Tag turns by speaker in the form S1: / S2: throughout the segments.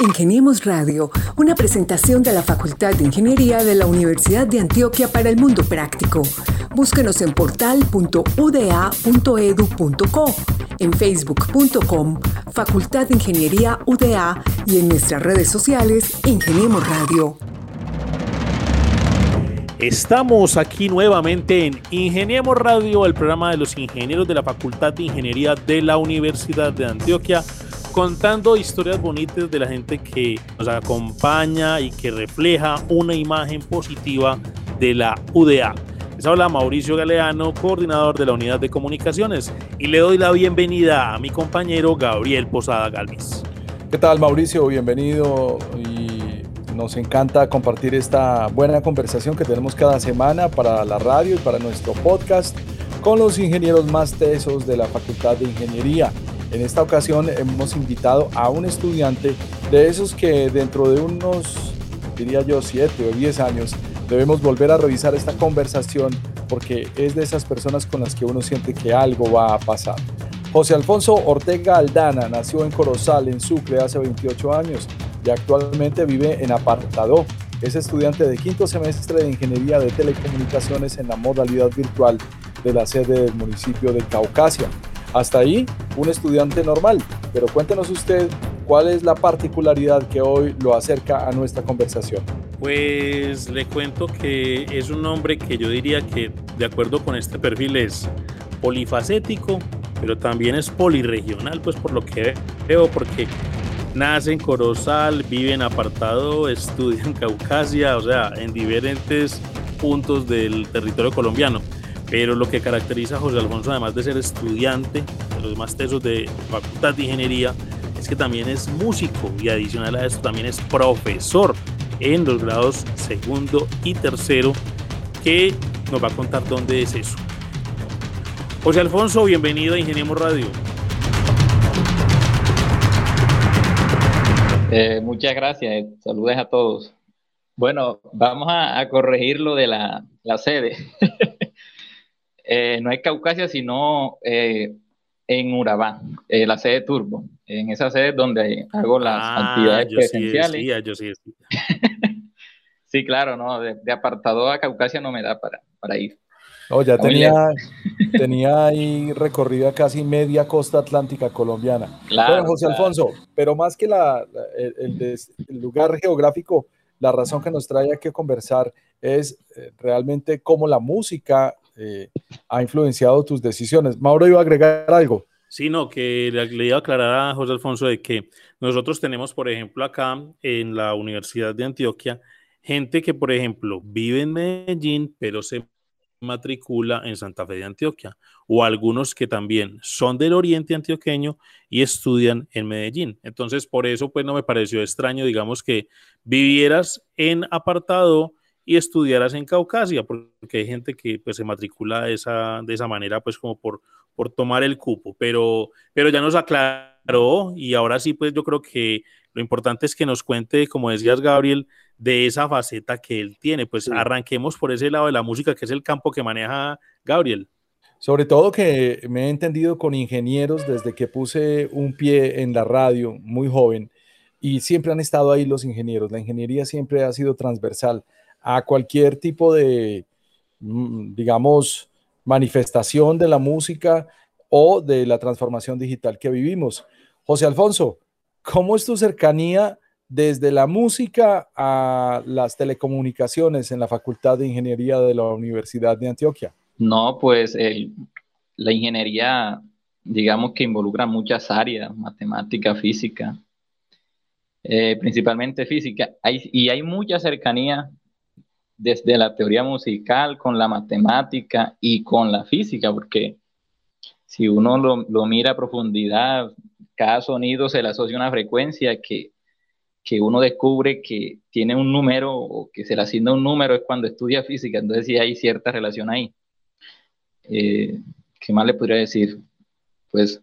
S1: Ingeniemos Radio, una presentación de la Facultad de Ingeniería de la Universidad de Antioquia para el Mundo Práctico. Búsquenos en portal.uda.edu.co, en facebook.com, Facultad de Ingeniería UDA y en nuestras redes sociales, Ingeniemos Radio.
S2: Estamos aquí nuevamente en Ingeniemos Radio, el programa de los ingenieros de la Facultad de Ingeniería de la Universidad de Antioquia contando historias bonitas de la gente que nos acompaña y que refleja una imagen positiva de la UDA. Les habla Mauricio Galeano, coordinador de la Unidad de Comunicaciones, y le doy la bienvenida a mi compañero Gabriel Posada Galvis.
S3: ¿Qué tal Mauricio? Bienvenido y nos encanta compartir esta buena conversación que tenemos cada semana para la radio y para nuestro podcast con los ingenieros más tesos de la Facultad de Ingeniería. En esta ocasión hemos invitado a un estudiante de esos que dentro de unos, diría yo, 7 o 10 años, debemos volver a revisar esta conversación porque es de esas personas con las que uno siente que algo va a pasar. José Alfonso Ortega Aldana nació en Corozal, en Sucre, hace 28 años y actualmente vive en Apartado. Es estudiante de quinto semestre de Ingeniería de Telecomunicaciones en la modalidad virtual de la sede del municipio de Caucasia. Hasta ahí, un estudiante normal, pero cuéntenos usted cuál es la particularidad que hoy lo acerca a nuestra conversación.
S2: Pues le cuento que es un hombre que yo diría que de acuerdo con este perfil es polifacético, pero también es poliregional, pues por lo que veo, porque nace en Corozal, vive en apartado, estudia en Caucasia, o sea, en diferentes puntos del territorio colombiano. Pero lo que caracteriza a José Alfonso, además de ser estudiante de los demás tesos de Facultad de Ingeniería, es que también es músico y adicional a esto también es profesor en los grados segundo y tercero, que nos va a contar dónde es eso. José Alfonso, bienvenido a Ingeniemos Radio.
S4: Eh, muchas gracias, saludos a todos. Bueno, vamos a, corregir lo de la sede. Eh, no es Caucasia, sino eh, en Urabá, eh, la sede Turbo. En esa sede es donde hago las ah, actividades presenciales. yo sí, sí, claro, no, de, apartado a Caucasia no me da para, para ir.
S3: Oh, ya tenía, tenía ahí recorrida casi media costa atlántica colombiana. Claro, José Alfonso, pero más que la, el, el, lugar geográfico, la razón que nos trae aquí a conversar es realmente cómo la música eh, ha influenciado tus decisiones. Mauro iba a agregar algo.
S2: Sí, no, que le, iba a aclarar a José Alfonso de que nosotros tenemos, por ejemplo, acá en la Universidad de Antioquia, gente que, por ejemplo, vive en Medellín, pero se matricula en Santa Fe de Antioquia, o algunos que también son del oriente antioqueño y estudian en Medellín. Entonces, por eso, pues no me pareció extraño, digamos, que vivieras en apartado y estudiaras en Caucasia, porque hay gente que pues, se matricula de esa, de esa manera, pues como por, por tomar el cupo, pero, pero ya nos aclaró y ahora sí, pues yo creo que lo importante es que nos cuente, como decías Gabriel, de esa faceta que él tiene. Pues arranquemos por ese lado de la música, que es el campo que maneja Gabriel.
S3: Sobre todo que me he entendido con ingenieros desde que puse un pie en la radio muy joven y siempre han estado ahí los ingenieros. La ingeniería siempre ha sido transversal a cualquier tipo de, mm, digamos, manifestación de la música o de la transformación digital que vivimos. José Alfonso, ¿cómo es tu cercanía desde la música a las telecomunicaciones en la Facultad de Ingeniería de la Universidad de Antioquia?
S4: No, pues la ingeniería, digamos que involucra muchas áreas, matemática, física, eh, principalmente física, y hay mucha cercanía desde la teoría musical con la matemática y con la física, porque si uno lo, mira a profundidad, cada sonido se le asocia una frecuencia que, uno descubre que tiene un número o que se le asigna un número es cuando estudia física, entonces sí hay cierta relación ahí. Eh, ¿Qué más le podría decir? Pues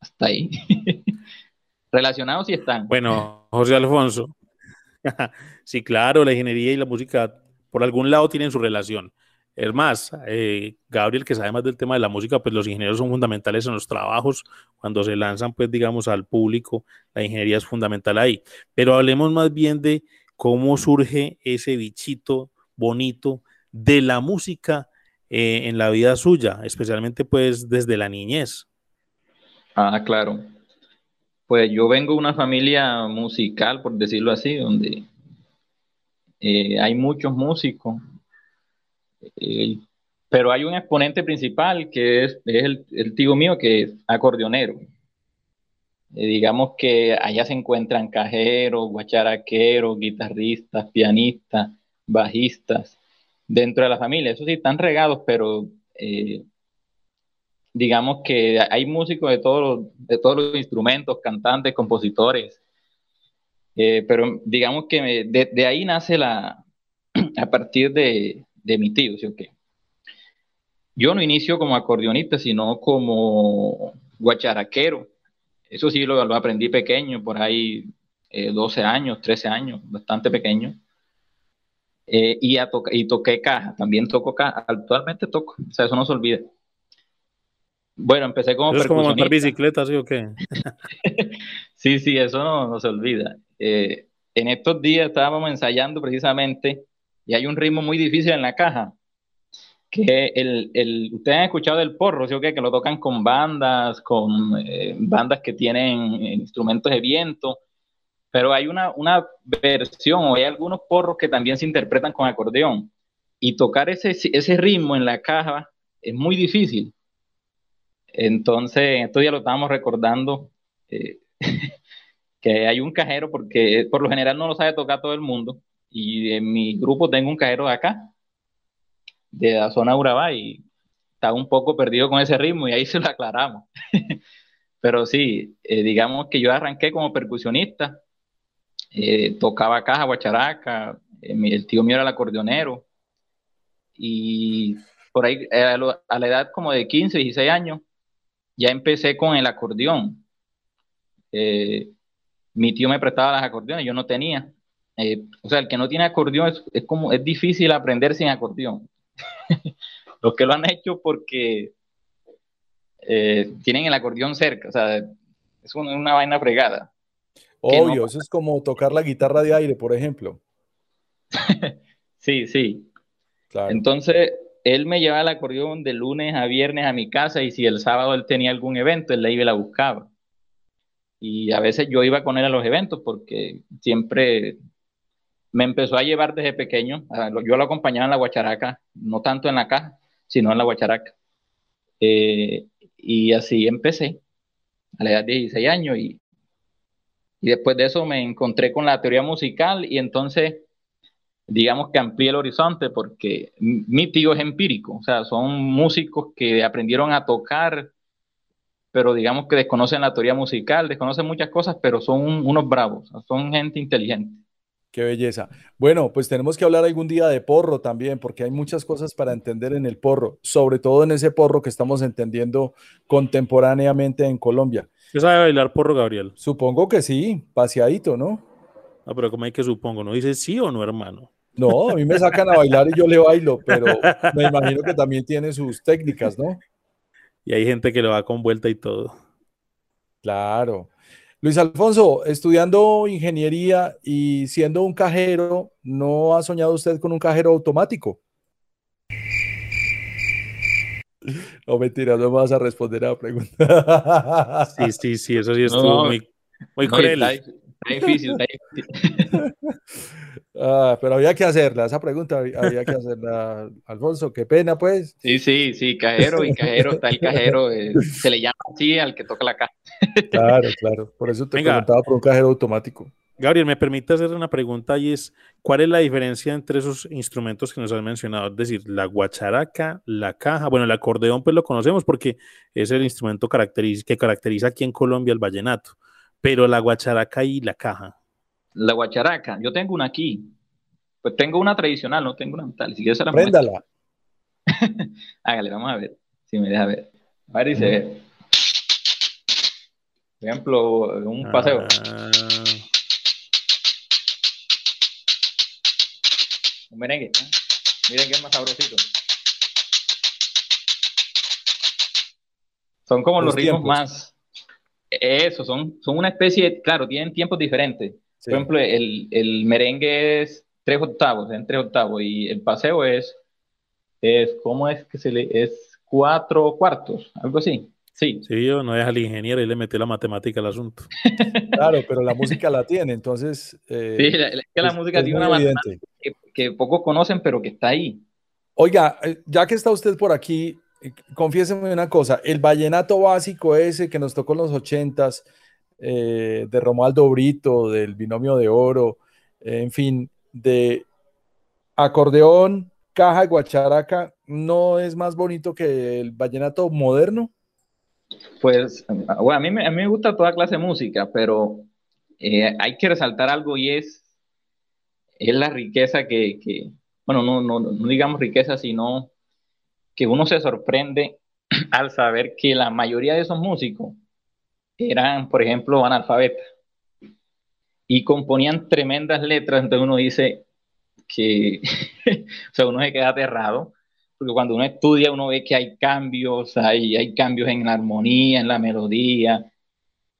S4: hasta ahí. Relacionados sí están.
S2: Bueno, José Alfonso. sí, claro, la ingeniería y la música por algún lado tienen su relación. Es más, eh, Gabriel, que sabe más del tema de la música, pues los ingenieros son fundamentales en los trabajos. Cuando se lanzan, pues digamos, al público, la ingeniería es fundamental ahí. Pero hablemos más bien de cómo surge ese bichito bonito de la música eh, en la vida suya, especialmente pues desde la niñez.
S4: Ah, claro. Pues yo vengo de una familia musical, por decirlo así, donde eh, hay muchos músicos, eh, pero hay un exponente principal que es, el, tío mío, que es acordeonero. Eh, digamos que allá se encuentran cajeros, guacharaqueros, guitarristas, pianistas, bajistas, dentro de la familia. Eso sí, están regados, pero digamos que hay músicos de todos los instrumentos, cantantes, compositores, eh, pero digamos que de, ahí nace la, a partir de, de mi tío, ¿sí o qué? Yo no inicio como acordeonista, sino como guacharaquero. Eso sí lo, lo aprendí pequeño, por ahí 12 eh, años, 13 años, bastante pequeño. Eh, y, a y toqué caja, también toco caja, actualmente toco, o sea, eso no se olvida. Bueno, empecé como
S2: ¿Es como montar bicicleta, sí o qué?
S4: sí, sí, eso no, se olvida. Eh, en estos días estábamos ensayando precisamente y hay un ritmo muy difícil en la caja. Que el, el ustedes han escuchado del porro, ¿sí o? Que lo tocan con bandas, con eh, bandas que tienen instrumentos de viento, pero hay una, una versión o hay algunos porros que también se interpretan con acordeón. Y tocar ese, ese ritmo en la caja es muy difícil entonces, en estos días lo estábamos recordando, eh, que hay un cajero, porque por lo general no lo sabe tocar todo el mundo, y en mi grupo tengo un cajero de acá, de la zona Urabá, y está un poco perdido con ese ritmo, y ahí se lo aclaramos. Pero sí, eh, digamos que yo arranqué como percusionista, eh, tocaba caja, guacharaca, el tío mío era el acordeonero, y por ahí a, la edad como de 15, 16 años, ya empecé con el acordeón. Eh, mi tío me prestaba las acordeones, yo no tenía. Eh, o sea, el que no tiene acordeón es, como, es difícil aprender sin acordeón. Los que lo han hecho porque eh, tienen el acordeón cerca, o sea, es una, vaina fregada.
S3: Obvio, eso es como tocar la guitarra de aire, por ejemplo.
S4: sí, sí. Claro. Entonces, él me llevaba el acordeón de lunes a viernes a mi casa y si el sábado él tenía algún evento, él la iba y la buscaba. Y a veces yo iba con él a los eventos porque siempre me empezó a llevar desde pequeño. Yo lo acompañaba en la guacharaca, no tanto en la caja, sino en la guacharaca. Eh, y así empecé a la edad de 16 años y, y después de eso me encontré con la teoría musical y entonces digamos que amplíe el horizonte porque mi tío es empírico, o sea, son músicos que aprendieron a tocar, pero digamos que desconocen la teoría musical, desconocen muchas cosas, pero son unos bravos, son gente inteligente.
S3: Qué belleza. Bueno, pues tenemos que hablar algún día de porro también, porque hay muchas cosas para entender en el porro, sobre todo en ese porro que estamos entendiendo contemporáneamente en Colombia.
S2: ¿Qué sabe bailar porro, Gabriel?
S3: Supongo que sí, paseadito, ¿no?
S2: Ah, pero como hay que supongo, ¿no dice sí o no, hermano?
S3: No, a mí me sacan a bailar y yo le bailo, pero me imagino que también tiene sus técnicas, ¿no?
S2: Y hay gente que lo va con vuelta y todo.
S3: Claro. Luis Alfonso, estudiando ingeniería y siendo un cajero, ¿no ha soñado usted con un cajero automático? No, mentira, no me vas a responder a la pregunta.
S2: Sí, sí, sí, eso sí estuvo muy, muy cruel.
S4: Está, difícil, está difícil.
S3: Ah, pero había que hacerla, esa pregunta había que hacerla, Alfonso, qué pena pues.
S4: Sí, sí, sí, cajero y cajero, está el cajero, eh, se le llama así al que toca la caja.
S3: Claro, claro, por eso te preguntaba por un cajero automático.
S2: Gabriel, me permite hacer una pregunta y es, ¿cuál es la diferencia entre esos instrumentos que nos has mencionado? Es decir, la guacharaca, la caja, bueno, el acordeón pues lo conocemos porque es el instrumento que caracteriza aquí en Colombia el vallenato, pero la guacharaca y la caja.
S4: La guacharaca, yo tengo una aquí. Pues tengo una tradicional, no tengo una metal. Si quieres, la
S3: Préndala.
S4: Hágale, vamos a ver. Si me deja ver. A ver, dice. Por ejemplo, un ah. paseo. Ah. Un merengue. ¿eh? Miren que es más sabrosito. Son como los, los ritmos más eso, son, son una especie, claro, tienen tiempos diferentes. Por ejemplo, el, el, merengue es tres octavos, en tres octavos, y el paseo es, es ¿cómo es que se le, es cuatro cuartos, algo así. Sí.
S2: Sí, yo no es al ingeniero y le metí la matemática al asunto.
S3: claro, pero la música la tiene, entonces.
S4: Eh, sí, es que la música tiene una matemática que, que, pocos conocen, pero que está ahí.
S3: Oiga, eh, ya que está usted por aquí, confiéseme una cosa: el vallenato básico ese que nos tocó en los ochentas, de Romualdo Brito, del binomio de oro, en fin, de acordeón, caja y guacharaca, ¿no es más bonito que el vallenato moderno?
S4: Pues, bueno, a mí, a mí me gusta toda clase de música, pero eh, hay que resaltar algo y es, es la riqueza que, que bueno, no, no, no, digamos riqueza, sino que uno se sorprende al saber que la mayoría de esos músicos eran, por ejemplo, analfabetas. Y componían tremendas letras, entonces uno dice que, o sea, uno se queda aterrado porque cuando uno estudia uno ve que hay cambios, hay, hay cambios en la armonía, en la melodía,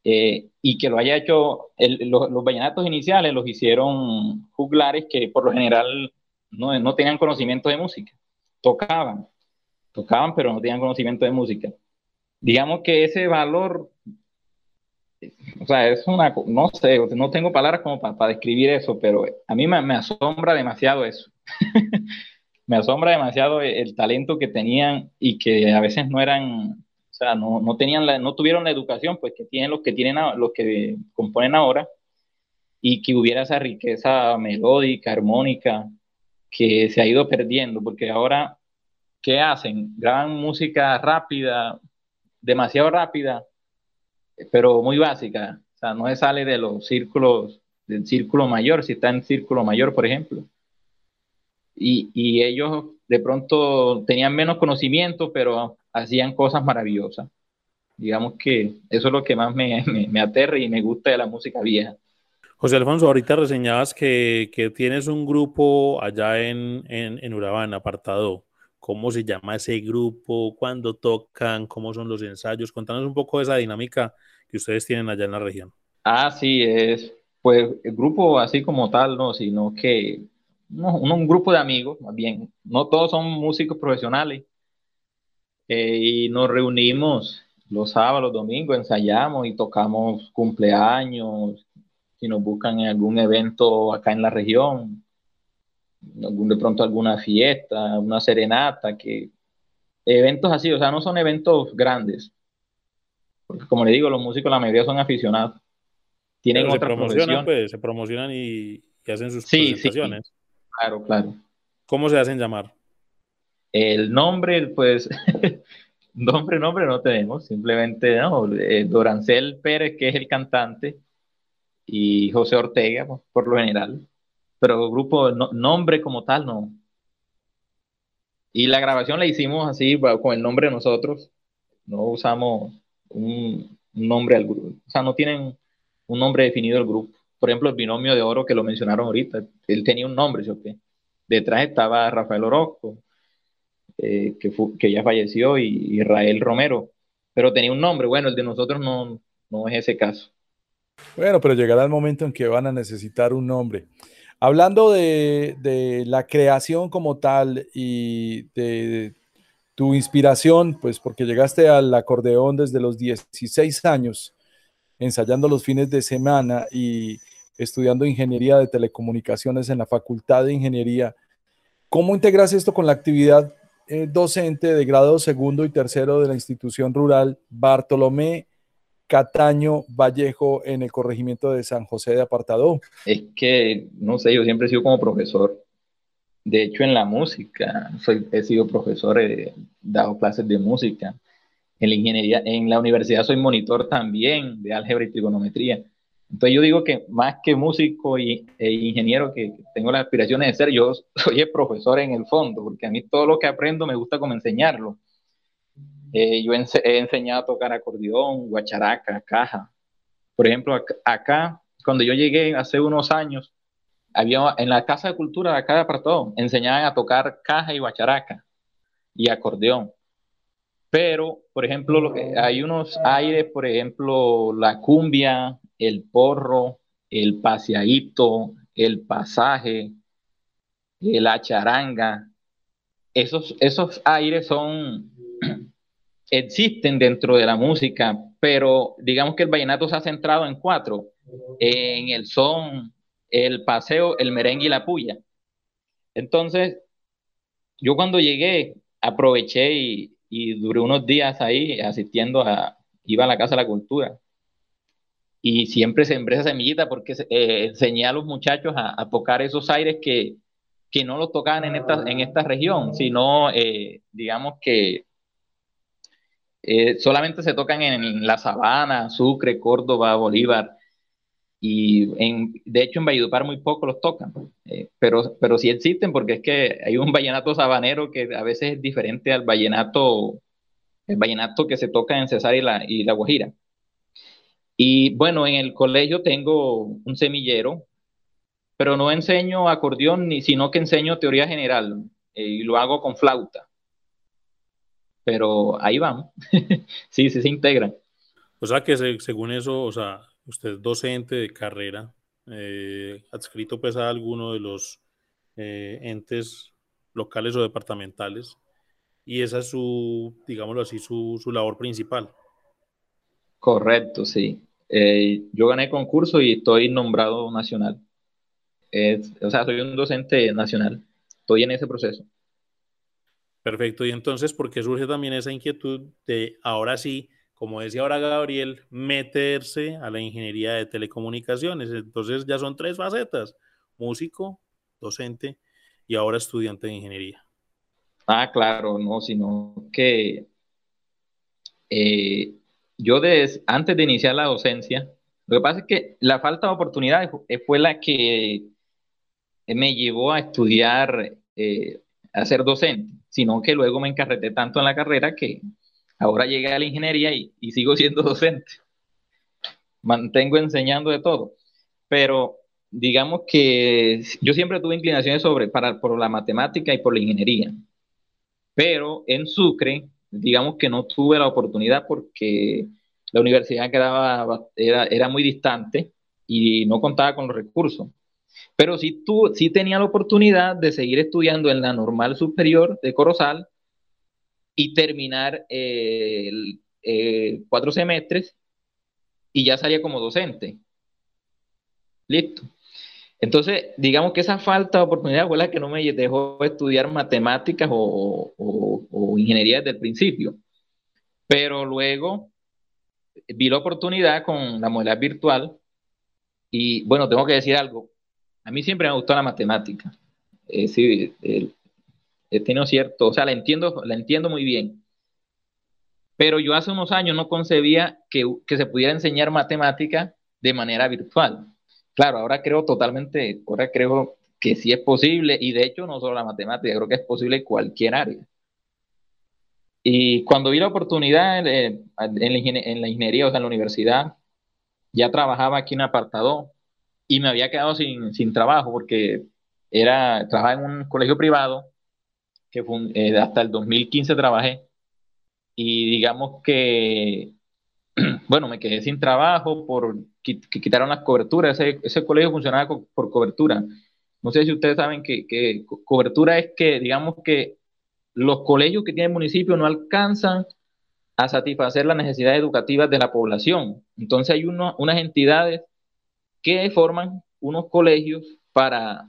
S4: eh, y que lo haya hecho, los vallenatos iniciales los hicieron juglares que por lo general no, no tenían conocimiento de música, tocaban, tocaban pero no tenían conocimiento de música. Digamos que ese valor, o sea, es una, no sé, no tengo palabras como para, describir eso, pero a mí me, me asombra demasiado eso. me asombra demasiado el, talento que tenían y que a veces no eran, o sea, no, no tenían la, no tuvieron la educación pues que tienen los que tienen los que componen ahora y que hubiera esa riqueza melódica, armónica que se ha ido perdiendo porque ahora ¿qué hacen? Graban música rápida, demasiado rápida, pero muy básica, o sea, no se sale de los círculos del círculo mayor, si está en círculo mayor, por ejemplo y, ellos de pronto tenían menos conocimiento, pero hacían cosas maravillosas. Digamos que eso es lo que más me, me, aterra y me gusta de la música vieja.
S2: José Alfonso, ahorita reseñabas que, que tienes un grupo allá en, en, en, Urabán, apartado. ¿Cómo se llama ese grupo? ¿Cuándo tocan? ¿Cómo son los ensayos? Contanos un poco de esa dinámica que ustedes tienen allá en la región.
S4: Ah, sí, es pues el grupo así como tal, no, sino que un grupo de amigos, más bien, no todos son músicos profesionales, eh, y nos reunimos los sábados, los domingos, ensayamos y tocamos cumpleaños, si nos buscan en algún evento acá en la región, de pronto alguna fiesta, una serenata, que eventos así, o sea, no son eventos grandes, porque como le digo, los músicos la mayoría son aficionados.
S2: Tienen otra se promocionan, pues, se promocionan y, hacen sus presentaciones.
S4: Claro, claro.
S2: ¿Cómo se hacen llamar?
S4: El nombre, pues, nombre, nombre no tenemos, simplemente, ¿no? Eh, Dorancel Pérez, que es el cantante, y José Ortega, pues, por lo general. Pero grupo, nombre como tal, no. Y la grabación la hicimos así, con el nombre de nosotros. No usamos un, nombre al grupo. O sea, no tienen un nombre definido el grupo por ejemplo, el binomio de oro que lo mencionaron ahorita, él tenía un nombre, ¿sí? Detrás estaba Rafael Orozco, eh, que, que ya falleció, y Israel Romero, pero tenía un nombre. Bueno, el de nosotros no, no es ese caso.
S3: Bueno, pero llegará el momento en que van a necesitar un nombre. Hablando de, la creación como tal y de, tu inspiración, pues porque llegaste al acordeón desde los 16 años, ensayando los fines de semana y estudiando ingeniería de telecomunicaciones en la Facultad de Ingeniería. ¿Cómo integras esto con la actividad eh, docente de grado segundo y tercero de la institución rural Bartolomé Cataño Vallejo en el corregimiento de San José de Apartado?
S4: Es que, no sé, yo siempre he sido como profesor. De hecho, en la música, soy, he sido profesor, he dado clases de música. En la ingeniería, en la universidad soy monitor también de álgebra y trigonometría. Entonces yo digo que más que músico y, e ingeniero que tengo las aspiraciones de ser, yo soy el profesor en el fondo, porque a mí todo lo que aprendo me gusta como enseñarlo. Eh, yo he enseñado a tocar acordeón, guacharaca, caja. Por ejemplo, acá, cuando yo llegué hace unos años, había en la Casa de Cultura de acá de Apartado, enseñaban a tocar caja y guacharaca y acordeón Pero, por ejemplo, hay unos aires, por ejemplo, la cumbia, el porro, el paseadito, el pasaje, la charanga. Esos, esos aires son, existen dentro de la música, pero digamos que el vallenato se ha centrado en cuatro, en el son, el paseo, el merengue y la puya. Entonces, yo cuando llegué, aproveché y, duré unos días ahí asistiendo a, iba a la Casa de la Cultura. Y siempre sembré esa semillita porque eh, enseñé a los muchachos a, tocar esos aires que, que no los tocaban en esta, en esta región, sino, eh, digamos que eh, solamente se tocan en la Sabana, Sucre, Córdoba, Bolívar, y de hecho en Valledupar muy poco los tocan, eh, pero, pero sí existen porque es que hay un vallenato sabanero que a veces es diferente al vallenato, el vallenato que se toca en Cesar y la, y la Guajira. Y bueno, en el colegio tengo un semillero, pero no enseño acordeón, ni, sino que enseño teoría general eh, y lo hago con flauta. Pero ahí van, sí, sí se integran.
S2: O sea que según eso, o sea, usted es docente de carrera, eh, adscrito pues a alguno de los eh, entes locales o departamentales, y esa es su, digámoslo así, su, labor principal.
S4: Correcto, sí. Eh, yo gané concurso y estoy nombrado nacional. o sea, soy un docente nacional. Estoy en ese proceso.
S2: Perfecto. Y entonces, ¿por qué surge también esa inquietud de ahora sí como decía ahora Gabriel, meterse a la ingeniería de telecomunicaciones. Entonces ya son tres facetas, músico, docente y ahora estudiante de ingeniería.
S4: Ah, claro, no, sino que eh, yo antes de iniciar la docencia, lo que pasa es que la falta de oportunidades fue la que me llevó a estudiar, eh, a ser docente, sino que luego me encarreté tanto en la carrera que Ahora llegué a la ingeniería y, sigo siendo docente. Mantengo enseñando de todo. Pero digamos que yo siempre tuve inclinaciones sobre, para, por la matemática y por la ingeniería. Pero en Sucre, digamos que no tuve la oportunidad porque la universidad quedaba, era, era muy distante y no contaba con los recursos. Pero sí, tú, sí tenía la oportunidad de seguir estudiando en la normal superior de Corozal y terminar eh, eh, cuatro semestres y ya salía como docente. Listo. Entonces, digamos que esa falta de oportunidad fue la que no me dejó estudiar matemáticas o, ingeniería desde el principio. Pero luego vi la oportunidad con la modalidad virtual y bueno, tengo que decir algo. A mí siempre me gustó la matemática. Eh, sí, el, he tenido cierto, o sea, la entiendo, la entiendo muy bien. Pero yo hace unos años no concebía que, se pudiera enseñar matemática de manera virtual. Claro, ahora creo totalmente, ahora creo que sí es posible, y de hecho no solo la matemática, creo que es posible en cualquier área. Y cuando vi la oportunidad en, la, ingeniería, o sea, en la universidad, ya trabajaba aquí en apartado y me había quedado sin, sin trabajo porque era, trabajaba en un colegio privado que eh, hasta el 2015 trabajé. Y digamos que, bueno, me quedé sin trabajo por que quitaron las coberturas. Ese, colegio funcionaba por cobertura. No sé si ustedes saben que, cobertura es que, digamos que los colegios que tiene el municipio no alcanzan a satisfacer las necesidades educativas de la población. Entonces hay unas entidades que forman unos colegios para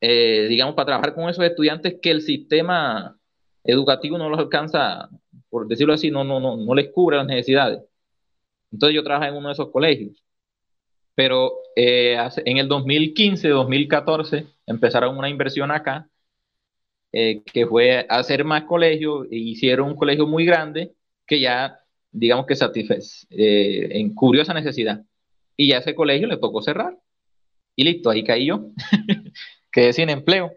S4: eh, digamos, para trabajar con esos estudiantes que el sistema educativo no los alcanza, por decirlo así, no, no, no, no les cubre las necesidades. Entonces yo trabajé en uno de esos colegios. Pero eh, en el 2015, 2014, empezaron una inversión acá, eh, que fue hacer más colegios, e hicieron un colegio muy grande que ya, digamos que satisfez, en cubrió esa necesidad. Y ya ese colegio le tocó cerrar. Y listo, ahí caí yo. quedé sin empleo.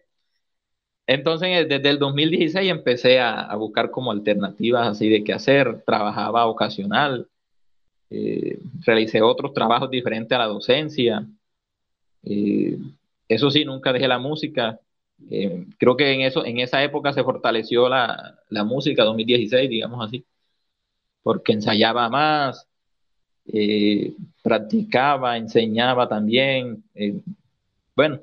S4: Entonces, desde el 2016 empecé a, buscar como alternativas así de qué hacer. Trabajaba ocasional, eh, realicé otros trabajos diferentes a la docencia. Eh, eso sí, nunca dejé la música. Eh, creo que en, eso, en esa época se fortaleció la, la música, 2016, digamos así, porque ensayaba más, eh, practicaba, enseñaba también. Eh, bueno,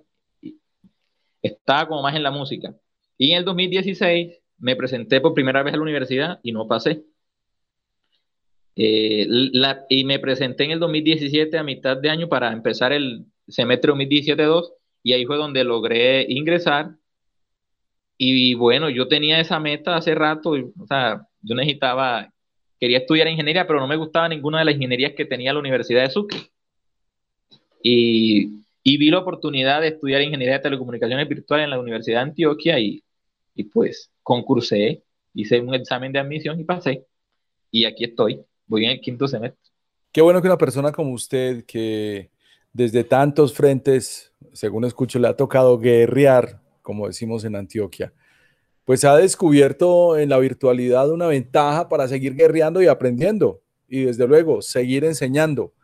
S4: estaba como más en la música. Y en el 2016 me presenté por primera vez a la universidad y no pasé. Eh, y me presenté en el 2017 a mitad de año para empezar el semestre 2017-2 y ahí fue donde logré ingresar. Y bueno, yo tenía esa meta hace rato, o sea, yo necesitaba, quería estudiar ingeniería, pero no me gustaba ninguna de las ingenierías que tenía la Universidad de Sucre. Y, vi la oportunidad de estudiar ingeniería de telecomunicaciones virtuales en la Universidad de Antioquia y, y pues concursé, hice un examen de admisión y pasé. Y aquí estoy, voy en el quinto semestre.
S3: Qué bueno que una persona como usted, que desde tantos frentes, según escucho, le ha tocado guerrear, como decimos en Antioquia, pues ha descubierto en la virtualidad una ventaja para seguir guerreando y aprendiendo y desde luego seguir enseñando.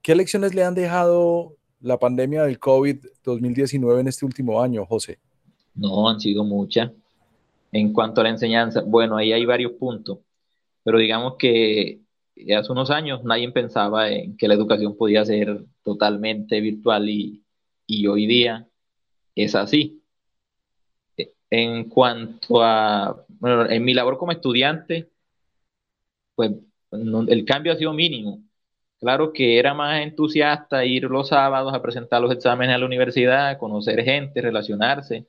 S3: ¿Qué lecciones le han dejado la pandemia del COVID-2019 en este último año, José?
S4: No, han sido muchas. En cuanto a la enseñanza, bueno, ahí hay varios puntos, pero digamos que hace unos años nadie pensaba en que la educación podía ser totalmente virtual y, hoy día es así. En cuanto a, bueno, en mi labor como estudiante, pues el cambio ha sido mínimo. Claro que era más entusiasta ir los sábados a presentar los exámenes a la universidad, conocer gente, relacionarse,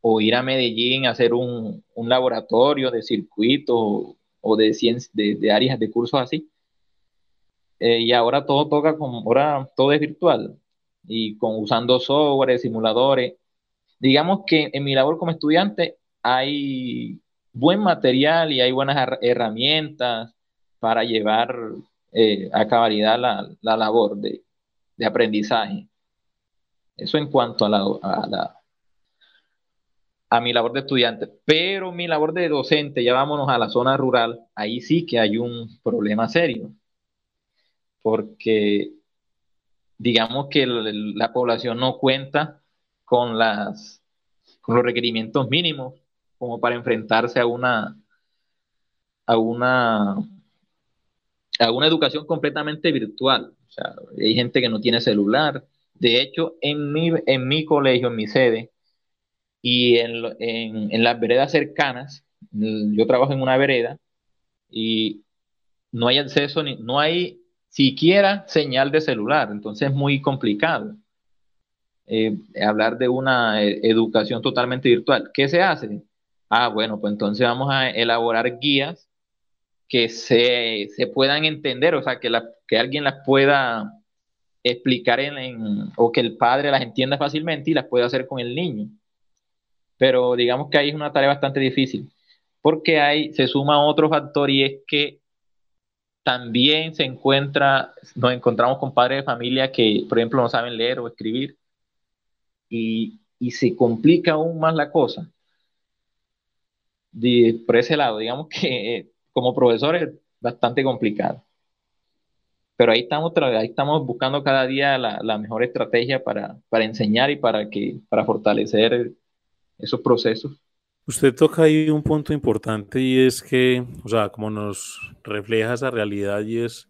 S4: o ir a Medellín a hacer un, laboratorio de circuito o de, de, áreas de cursos así. Eh, y ahora todo toca como, ahora todo es virtual y con usando software, simuladores. Digamos que en mi labor como estudiante hay buen material y hay buenas herramientas para llevar eh, a cabalidad la, la labor de, aprendizaje. Eso en cuanto a a la, a mi labor de estudiante, pero mi labor de docente, ya vámonos a la zona rural, ahí sí que hay un problema serio, porque digamos que la población no cuenta con, las, con los requerimientos mínimos como para enfrentarse a una, a una, a una educación completamente virtual. O sea, hay gente que no tiene celular. De hecho, en mi, en mi colegio, en mi sede, y en, en, en, las veredas cercanas, yo trabajo en una vereda y no hay acceso, ni, no hay siquiera señal de celular, entonces es muy complicado eh, hablar de una eh, educación totalmente virtual. ¿Qué se hace? Ah, bueno, pues entonces vamos a elaborar guías que se, puedan entender, o sea, que, alguien las pueda explicar en, en, o que el padre las entienda fácilmente y las pueda hacer con el niño pero digamos que ahí es una tarea bastante difícil, porque ahí se suma otro factor y es que también se encuentra, nos encontramos con padres de familia que, por ejemplo, no saben leer o escribir y, se complica aún más la cosa. por ese lado, digamos que eh, como profesor es bastante complicado. Pero ahí estamos, ahí estamos buscando cada día la, la mejor estrategia para, para enseñar y para, que, para fortalecer esos procesos.
S2: Usted toca ahí un punto importante y es que, o sea, como nos refleja esa realidad y es,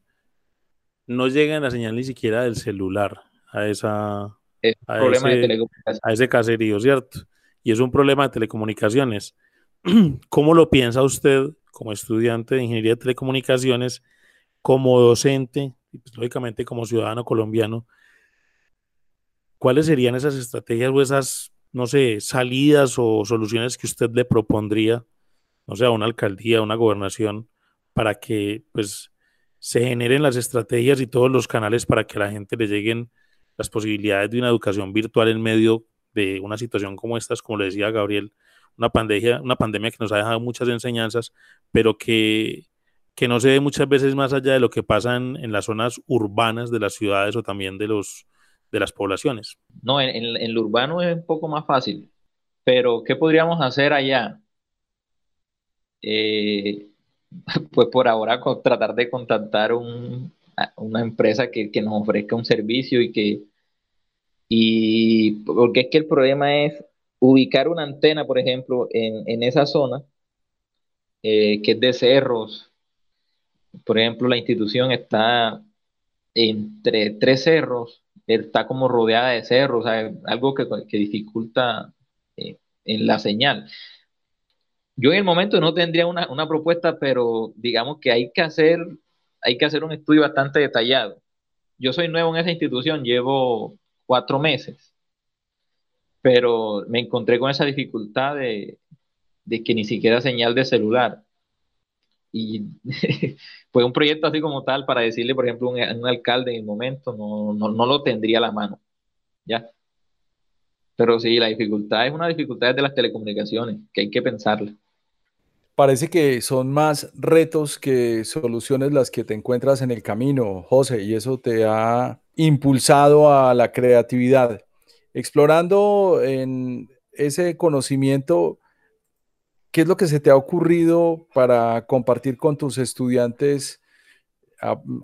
S2: no llegan la señal ni siquiera del celular a esa... a, ese, a ese caserío, ¿cierto? Y es un problema de telecomunicaciones. ¿Cómo lo piensa usted como estudiante de ingeniería de telecomunicaciones, como docente y pues, lógicamente como ciudadano colombiano? ¿Cuáles serían esas estrategias o esas no sé, salidas o soluciones que usted le propondría, no sé, a una alcaldía, a una gobernación, para que pues se generen las estrategias y todos los canales para que a la gente le lleguen las posibilidades de una educación virtual en medio de una situación como esta, como le decía Gabriel, una pandemia, una pandemia que nos ha dejado muchas enseñanzas, pero que, que no se ve muchas veces más allá de lo que pasa en, en las zonas urbanas de las ciudades o también de los, de las poblaciones.
S4: No, en, en, lo urbano es un poco más fácil, pero ¿qué podríamos hacer allá? Eh, pues por ahora tratar de contactar un, una empresa que, que, nos ofrezca un servicio y que, y porque es que el problema es ubicar una antena, por ejemplo, en, esa zona, eh, que es de cerros. Por ejemplo, la institución está entre tres cerros, está como rodeada de cerros, algo que, dificulta eh, en la señal. Yo en el momento no tendría una, una, propuesta, pero digamos que hay que hacer, hay que hacer un estudio bastante detallado. Yo soy nuevo en esa institución, llevo cuatro meses pero me encontré con esa dificultad de, que ni siquiera señal de celular. Y fue un proyecto así como tal para decirle, por ejemplo, a un, alcalde en el momento, no, no, lo tendría a la mano. ¿Ya? Pero sí, la dificultad es una dificultad de las telecomunicaciones, que hay que pensarla.
S3: Parece que son más retos que soluciones las que te encuentras en el camino, José, y eso te ha impulsado a la creatividad. Explorando en ese conocimiento, ¿qué es lo que se te ha ocurrido para compartir con tus estudiantes,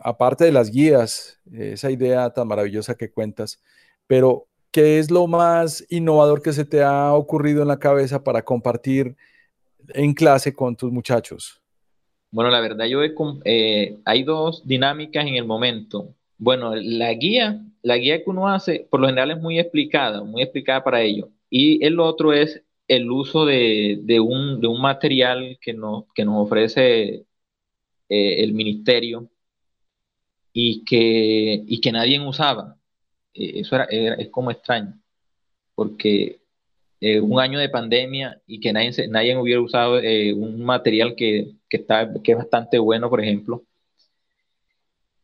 S3: aparte de las guías, esa idea tan maravillosa que cuentas, pero qué es lo más innovador que se te ha ocurrido en la cabeza para compartir en clase con tus muchachos?
S4: Bueno, la verdad, yo eh, hay dos dinámicas en el momento. Bueno, la guía, la guía que uno hace, por lo general es muy explicada, muy explicada para ello. Y el otro es el uso de, un, material que nos, que ofrece eh, el ministerio y que, nadie usaba. Eh, eso era, es como extraño, porque eh, un año de pandemia y que nadie, nadie hubiera usado un material que, está, que es bastante bueno, por ejemplo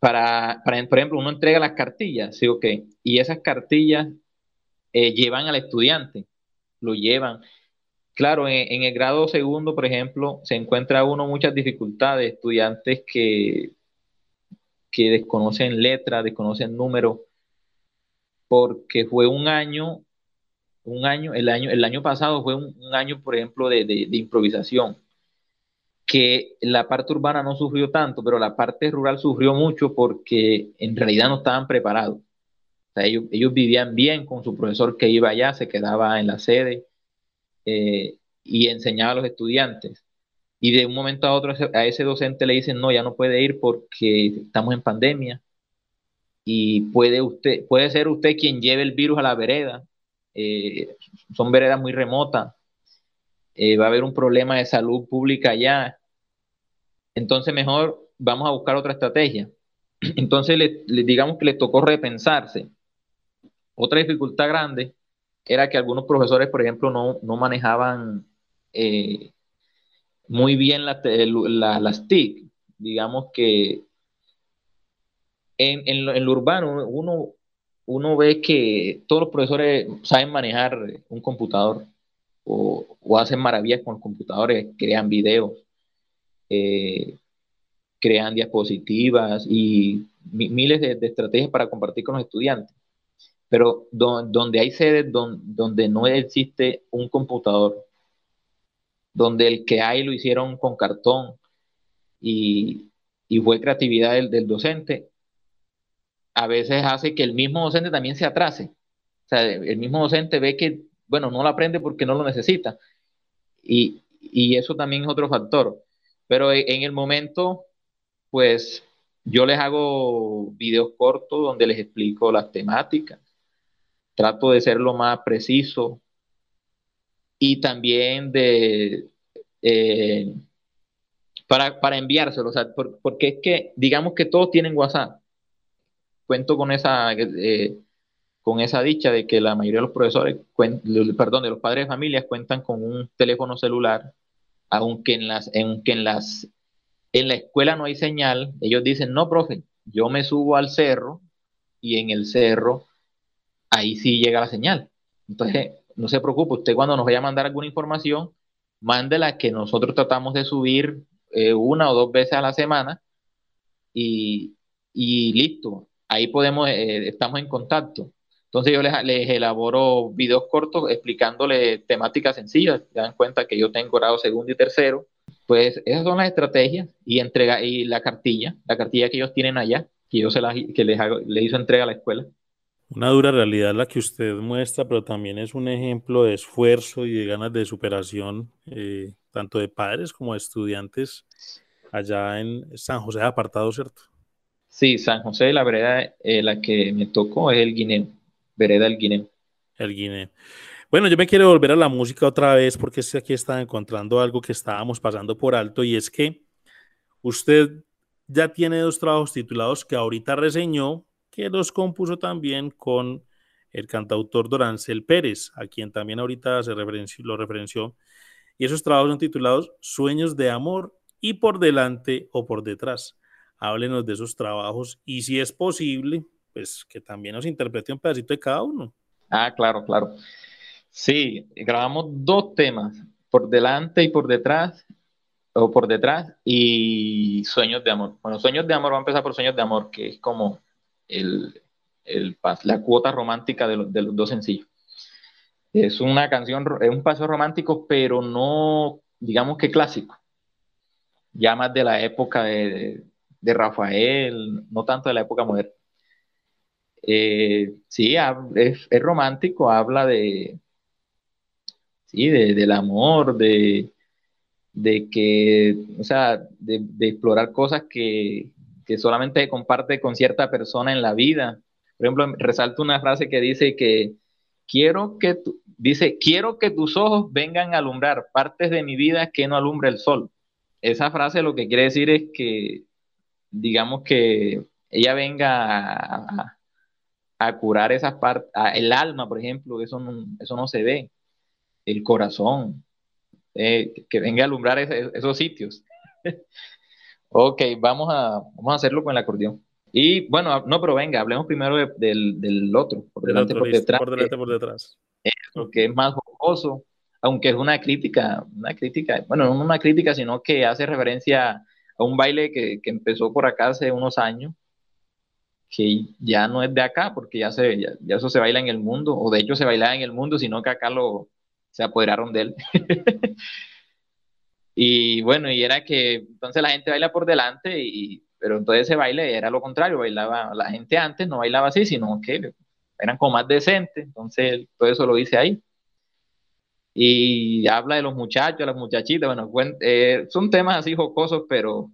S4: para, por ejemplo, uno entrega las cartillas, ¿sí o qué? Y esas cartillas eh, llevan al estudiante, lo llevan. Claro, en, el grado segundo, por ejemplo, se encuentra uno muchas dificultades, estudiantes que, que desconocen letras, desconocen números, porque fue un año, un año, el año, el año pasado fue un, año, por ejemplo, de, improvisación que la parte urbana no sufrió tanto, pero la parte rural sufrió mucho porque en realidad no estaban preparados. ellos, vivían bien con su profesor que iba allá, se quedaba en la sede eh, y enseñaba a los estudiantes. Y de un momento a otro a ese docente le dicen, no, ya no puede ir porque estamos en pandemia y puede, usted, puede ser usted quien lleve el virus a la vereda. Eh, son veredas muy remotas. Eh, va a haber un problema de salud pública allá entonces mejor vamos a buscar otra estrategia. Entonces le, digamos que le tocó repensarse. Otra dificultad grande era que algunos profesores, por ejemplo, no, manejaban eh, muy bien las TIC. Digamos que en, lo, urbano uno, uno ve que todos los profesores saben manejar un computador o, o hacen maravillas con los computadores, crean videos eh, crean diapositivas y miles de, estrategias para compartir con los estudiantes. Pero donde hay sedes donde no existe un computador, donde el que hay lo hicieron con cartón y, fue creatividad del, docente, a veces hace que el mismo docente también se atrase. O sea, el mismo docente ve que, bueno, no lo aprende porque no lo necesita. Y, y eso también es otro factor. Pero en el momento, pues yo les hago videos cortos donde les explico las temáticas. Trato de ser lo más preciso y también de eh, para, para enviárselo, porque es que digamos que todos tienen WhatsApp. Cuento con esa eh, con esa dicha de que la mayoría de los profesores, perdón, de los padres de familias cuentan con un teléfono celular aunque en las, aunque en las, en la escuela no hay señal, ellos dicen, no, profe, yo me subo al cerro y en el cerro ahí sí llega la señal. Entonces, no se preocupe, usted cuando nos vaya a mandar alguna información, mándela que nosotros tratamos de subir eh, una o dos veces a la semana y, listo, ahí podemos, eh, estamos en contacto. Entonces yo les, elaboro videos cortos explicándole temáticas sencillas. Se dan cuenta que yo tengo grado segundo y tercero. Pues esas son las estrategias y entrega y la cartilla, la cartilla que ellos tienen allá, que yo se la, que les, hago, hizo entrega a la escuela.
S2: Una dura realidad la que usted muestra, pero también es un ejemplo de esfuerzo y de ganas de superación, eh, tanto de padres como de estudiantes allá en San José de Apartado, ¿cierto?
S4: Sí, San José, la vereda, eh, la que me tocó es el Guineo, vereda del Guineo.
S2: El Guineo. Bueno, yo me quiero volver a la música otra vez porque aquí estaba encontrando algo que estábamos pasando por alto y es que usted ya tiene dos trabajos titulados que ahorita reseñó, que los compuso también con el cantautor Dorancel Pérez, a quien también ahorita se lo referenció. Y esos trabajos son titulados Sueños de Amor y Por Delante o Por Detrás. Háblenos de esos trabajos y si es posible, pues que también nos interprete un pedacito de cada uno.
S4: Ah, claro, claro. Sí, grabamos dos temas, por delante y por detrás, o por detrás, y Sueños de Amor. Bueno, Sueños de Amor, va a empezar por Sueños de Amor, que es como el, la cuota romántica de los, dos sencillos. Es una canción, es un paso romántico, pero no, digamos que clásico. Ya más de la época de, Rafael, no tanto de la época moderna. Eh, sí, es, romántico, habla de, ¿sí? De, del amor, de, de que, o sea, de, explorar cosas que, que, solamente comparte con cierta persona en la vida. Por ejemplo, resalto una frase que dice que quiero que dice, quiero que tus ojos vengan a alumbrar partes de mi vida que no alumbre el sol. Esa frase lo que quiere decir es que, digamos que ella venga a, a curar esas partes, el alma, por ejemplo, eso eso no se ve el corazón, eh, que venga a alumbrar esos sitios. ok, vamos a, vamos a hacerlo con el acordeón. Y bueno, no, pero venga, hablemos primero del, otro,
S2: por delante, por detrás. Por delante, por detrás.
S4: que es más jocoso, aunque es una crítica, una crítica, bueno, no una crítica, sino que hace referencia a un baile que, que empezó por acá hace unos años, que ya no es de acá, porque ya, se, ya, eso se baila en el mundo, o de hecho se baila en el mundo, sino que acá lo, se apoderaron de él. y bueno, y era que entonces la gente baila por delante, y, pero entonces ese baile era lo contrario, bailaba la gente antes, no bailaba así, sino que eran como más decentes, entonces todo eso lo dice ahí. Y habla de los muchachos, las muchachitas, bueno, eh, son temas así jocosos, pero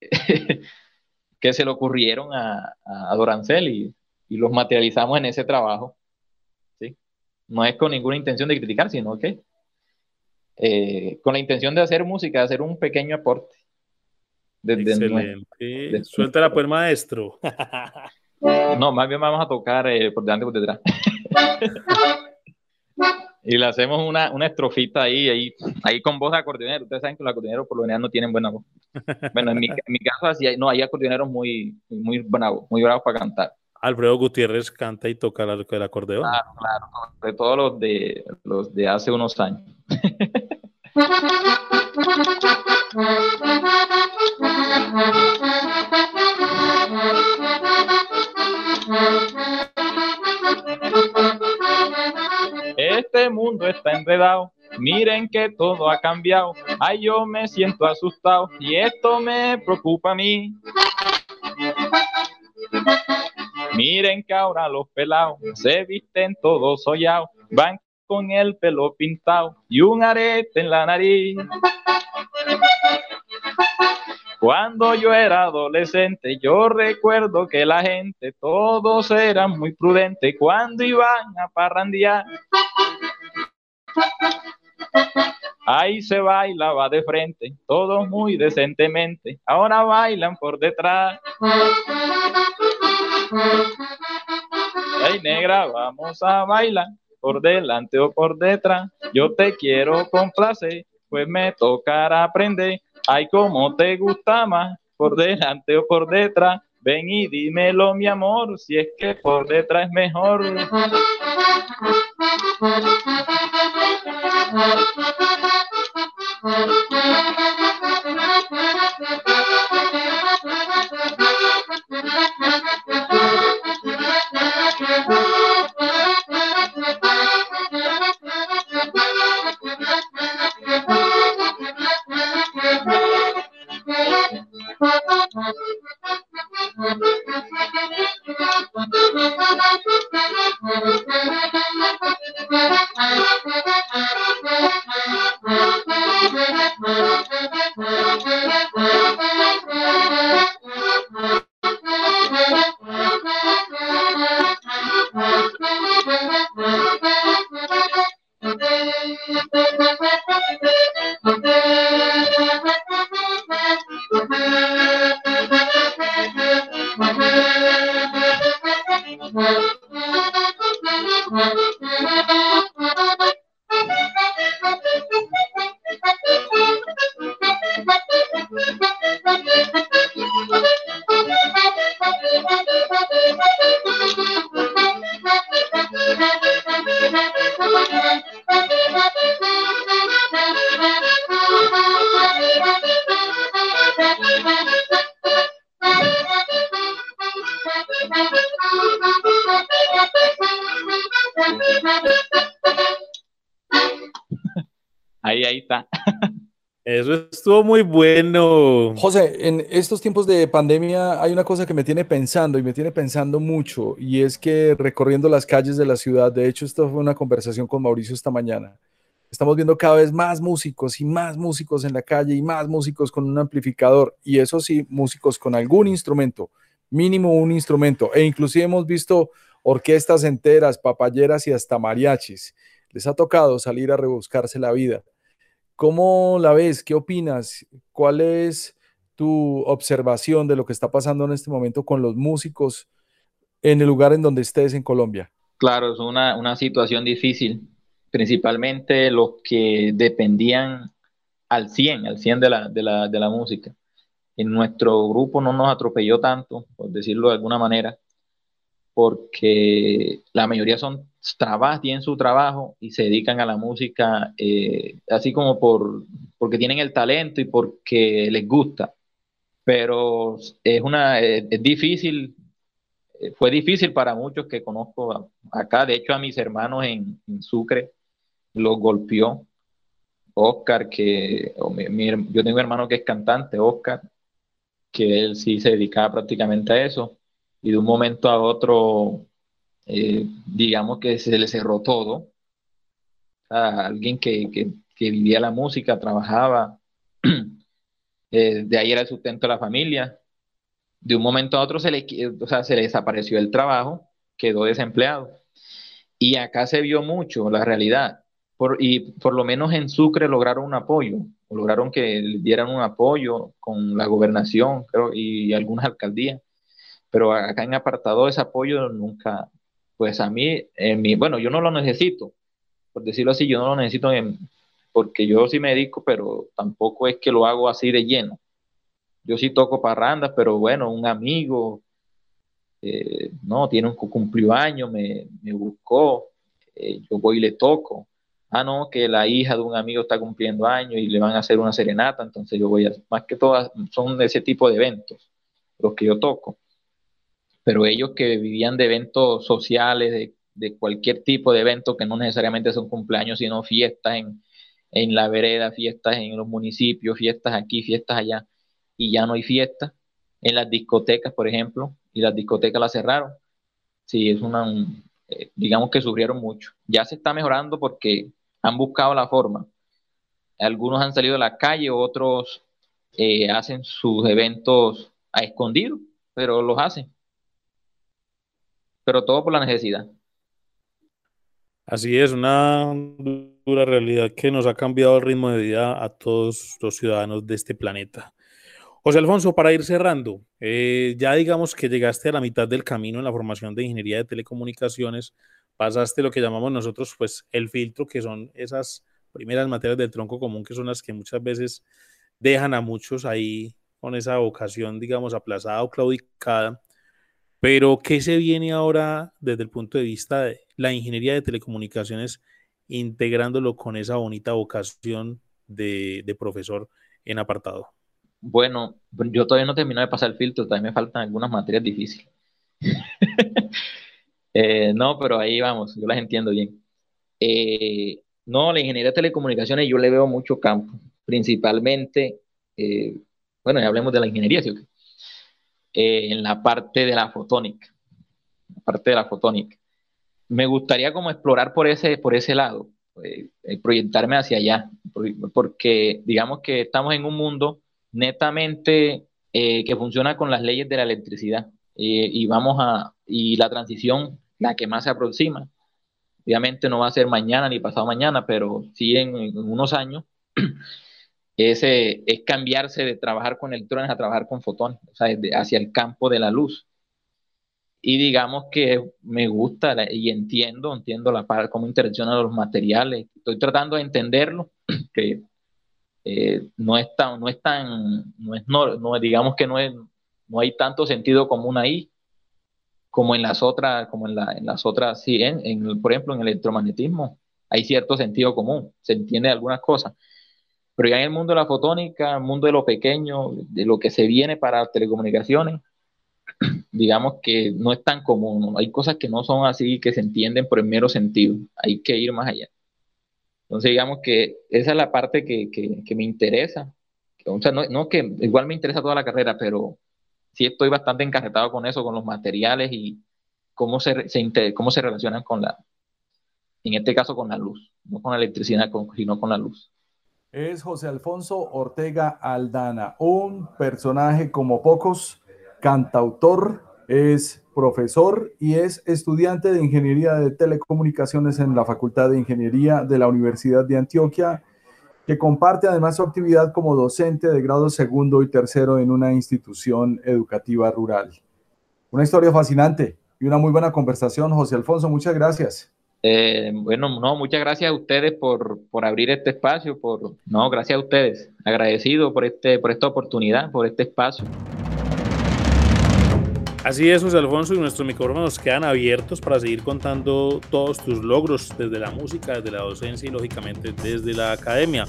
S4: que se le ocurrieron a, a Dorancel y, y los materializamos en ese trabajo. No es con ninguna intención de criticar, sino que eh, con la intención de hacer música, de hacer un pequeño aporte.
S2: Excelente. Suelta pues, maestro.
S4: no, más bien vamos a tocar eh, por delante y por detrás. y le hacemos una, una estrofita ahí, ahí, ahí con voz de acordeonero. Ustedes saben que los acordeoneros por lo general no tienen buena voz. Bueno, en mi, en mi caso, así, no, hay acordeoneros muy, muy bravos, muy bravos para cantar.
S2: Alfredo Gutiérrez canta y toca el acordeón.
S4: Claro, claro, sobre todo los de, los de hace unos años. miren que todo ha cambiado, ay yo me siento asustado y esto me preocupa a mí. Miren que ahora los pelados se visten todos sollados, van con el pelo pintado y un arete en la nariz. Cuando yo era adolescente, yo recuerdo que la gente, todos eran muy prudentes cuando iban a parrandear. Ahí se bailaba de frente, todos muy decentemente, ahora bailan por detrás. Ay, negra, vamos a bailar por delante o por detrás. Yo te quiero complacer, pues me tocará aprender. Ay, como te gusta más, por delante o por detrás. Ven y dímelo, mi amor, si es que por detrás es mejor.
S2: Eso estuvo muy bueno.
S3: José, en estos tiempos de pandemia hay una cosa que me tiene pensando y me tiene pensando mucho y es que recorriendo las calles de la ciudad, de hecho esto fue una conversación con Mauricio esta mañana, estamos viendo cada vez más músicos y más músicos en la calle y más músicos con un amplificador y eso sí, músicos con algún instrumento, mínimo un instrumento e inclusive hemos visto orquestas enteras, papayeras y hasta mariachis. Les ha tocado salir a rebuscarse la vida. ¿Cómo la ves? ¿Qué opinas? ¿Cuál es tu observación de lo que está pasando en este momento con los músicos en el lugar en donde estés en Colombia?
S4: Claro, es una, situación difícil, principalmente los que dependían al 100, al 100 de la, de la, de la música. En nuestro grupo no nos atropelló tanto, por decirlo de alguna manera, porque la mayoría son trabajan, tienen su trabajo y se dedican a la música, eh, así como por, porque tienen el talento y porque les gusta. Pero es, una, es, difícil, eh, fue difícil para muchos que conozco acá. De hecho, a mis hermanos en, Sucre los golpeó. Oscar, que yo tengo un hermano que es cantante, Oscar, que él sí se dedicaba prácticamente a eso y de un momento a otro, eh, digamos que se le cerró todo. A alguien que, vivía la música, trabajaba, eh, de ahí era el sustento de la familia. De un momento a otro se le, o sea, se desapareció el trabajo, quedó desempleado. Y acá se vio mucho la realidad. Por, y por lo menos en Sucre lograron un apoyo, lograron que le dieran un apoyo con la gobernación y algunas alcaldías pero acá en apartado ese apoyo nunca, pues a mí, en mi, bueno, yo no lo necesito, por decirlo así, yo no lo necesito porque yo sí me dedico, pero tampoco es que lo hago así de lleno. Yo sí toco parrandas, pero bueno, un amigo, eh, no, tiene un cumpleaños, me, me buscó, eh, yo voy y le toco. Ah, no, que la hija de un amigo está cumpliendo años y le van a hacer una serenata, entonces yo voy a, más que todas, son de ese tipo de eventos los que yo toco pero ellos que vivían de eventos sociales, de, cualquier tipo de evento que no necesariamente son cumpleaños, sino fiestas en, la vereda, fiestas en los municipios, fiestas aquí, fiestas allá, y ya no hay fiestas. En las discotecas, por ejemplo, y las discotecas las cerraron. Sí, es una, eh, digamos que sufrieron mucho. Ya se está mejorando porque han buscado la forma. Algunos han salido a la calle, otros eh, hacen sus eventos a escondido, pero los hacen pero todo por la necesidad.
S2: Así es, una dura realidad que nos ha cambiado el ritmo de vida a todos los ciudadanos de este planeta. José Alfonso, para ir cerrando, eh, ya digamos que llegaste a la mitad del camino en la formación de ingeniería de telecomunicaciones, pasaste lo que llamamos nosotros pues el filtro, que son esas primeras materias del tronco común, que son las que muchas veces dejan a muchos ahí con esa vocación, digamos, aplazada o claudicada pero, ¿qué se viene ahora desde el punto de vista de la ingeniería de telecomunicaciones, integrándolo con esa bonita vocación de, profesor en apartado?
S4: Bueno, yo todavía no termino de pasar el filtro, todavía me faltan algunas materias difíciles. Eh, no, pero ahí vamos, yo las entiendo bien. Eh, no, la ingeniería de telecomunicaciones yo le veo mucho campo, principalmente, eh, bueno, ya hablemos de la ingeniería, ¿sí? Eh, en la parte de la fotónica, la parte de la fotónica. Me gustaría como explorar por ese, por ese lado, eh, eh, proyectarme hacia allá, porque digamos que estamos en un mundo netamente que funciona con las leyes de la electricidad y vamos a, y la transición, la que más se aproxima, obviamente no va a ser mañana ni pasado mañana, pero sí en, en unos años, es, es cambiarse de trabajar con electrones a trabajar con fotones, o sea, hacia el campo de la luz. y digamos que me gusta y entiendo, entiendo la cómo interaccionan los materiales. Estoy tratando de entenderlo, que eh, no es tan, no es tan, no es, no, digamos que no no hay tanto sentido común ahí como en las otras, como en las otras, sí, en, por ejemplo, en el electromagnetismo hay cierto sentido común, se entiende algunas cosas. Pero ya en el mundo de la fotónica, el mundo de lo pequeño, de lo que se viene para telecomunicaciones, digamos que no es tan común. Hay cosas que no son así, que se entienden por el mero sentido. Hay que ir más allá. Entonces, digamos que esa es la parte que, que, me interesa. O sea, no, no, que igual me interesa toda la carrera, pero sí estoy bastante encarretado con eso, con los materiales y cómo se, se cómo se relacionan con la, en este caso con la luz, no con la electricidad, sino con la luz.
S3: Es José Alfonso Ortega Aldana, un personaje como pocos cantautor, es profesor y es estudiante de Ingeniería de Telecomunicaciones en la Facultad de Ingeniería de la Universidad de Antioquia, que comparte además su actividad como docente de grado segundo y tercero en una institución educativa rural. Una historia fascinante y una muy buena conversación, José Alfonso. Muchas gracias.
S4: Eh, bueno, no, muchas gracias a ustedes por, por, abrir este espacio, por, no, gracias a ustedes, agradecido por, este, por esta oportunidad, por este espacio.
S2: Así es, José Alfonso, y nuestros micrófonos quedan abiertos para seguir contando todos tus logros desde la música, desde la docencia y lógicamente desde la academia.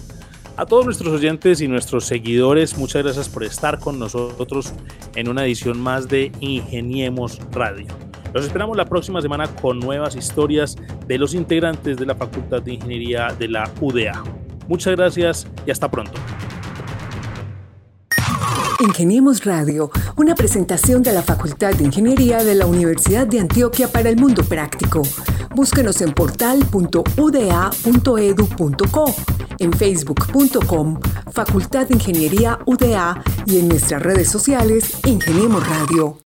S2: A todos nuestros oyentes y nuestros seguidores, muchas gracias por estar con nosotros en una edición más de Ingeniemos Radio. Los esperamos la próxima semana con nuevas historias de los integrantes de la Facultad de Ingeniería de la UDA. Muchas gracias y hasta pronto.
S1: Ingeniemos Radio, una presentación de la Facultad de Ingeniería de la Universidad de Antioquia para el Mundo Práctico. Búsquenos en portal.uda.edu.co, en facebook.com, Facultad de Ingeniería UDA y en nuestras redes sociales Ingeniemos Radio.